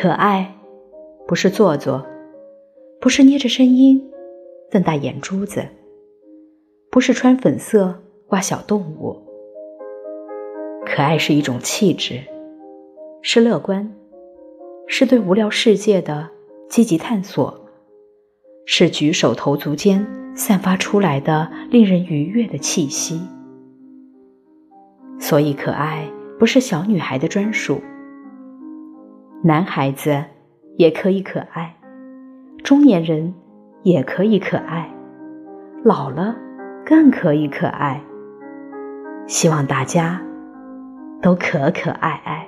可爱，不是做作，不是捏着声音，瞪大眼珠子，不是穿粉色挂小动物。可爱是一种气质，是乐观，是对无聊世界的积极探索，是举手投足间散发出来的令人愉悦的气息。所以，可爱不是小女孩的专属。男孩子也可以可爱，中年人也可以可爱，老了更可以可爱。希望大家都可可爱爱。